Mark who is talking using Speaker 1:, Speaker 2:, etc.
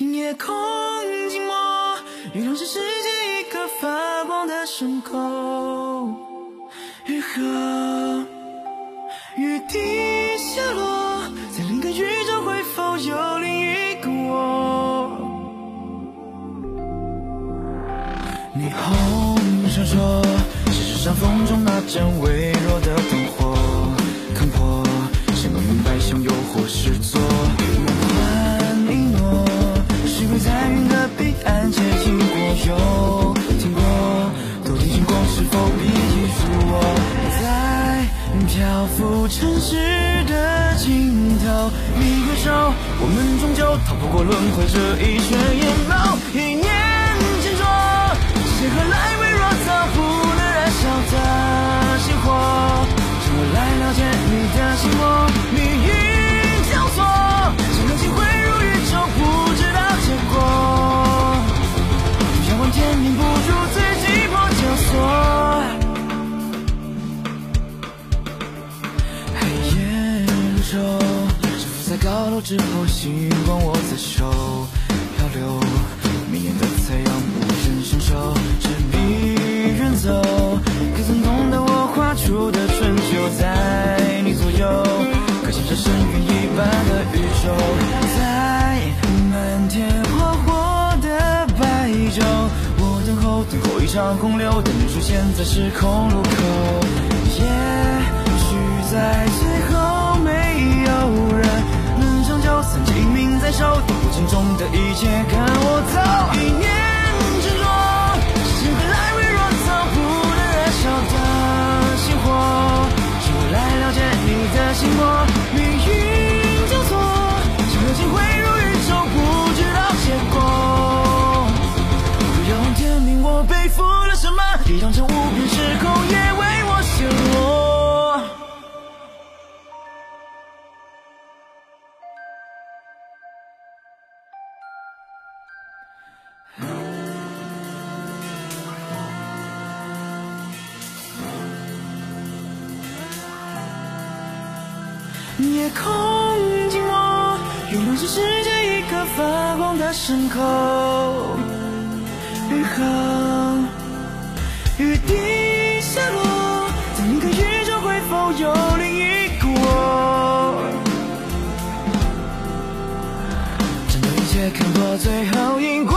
Speaker 1: 夜空静默，月亮是世界一颗发光的伤口。雨后，雨滴下落，在另一个宇宙会否有另一个我？霓虹闪烁，是世上风中那阵微弱的灯有听过，都提醒过，是否必属我？在漂浮城市的尽头，你回首，我们终究逃不过轮回这一圈沉浮在高楼之后，星光握在手，漂流。明艳的太阳无人伸手，执笔远走。可曾懂得我画出的春秋，在你左右，可像这深渊一般的宇宙，在漫天花火的白昼，我等候等候一场洪流，等你出现在时空路口。也且看我走。夜空静默，月亮是世界一颗发光的伤口。雨后，雨滴下落，在另一个宇宙会否有另一个我？战斗一切，看破最后因果。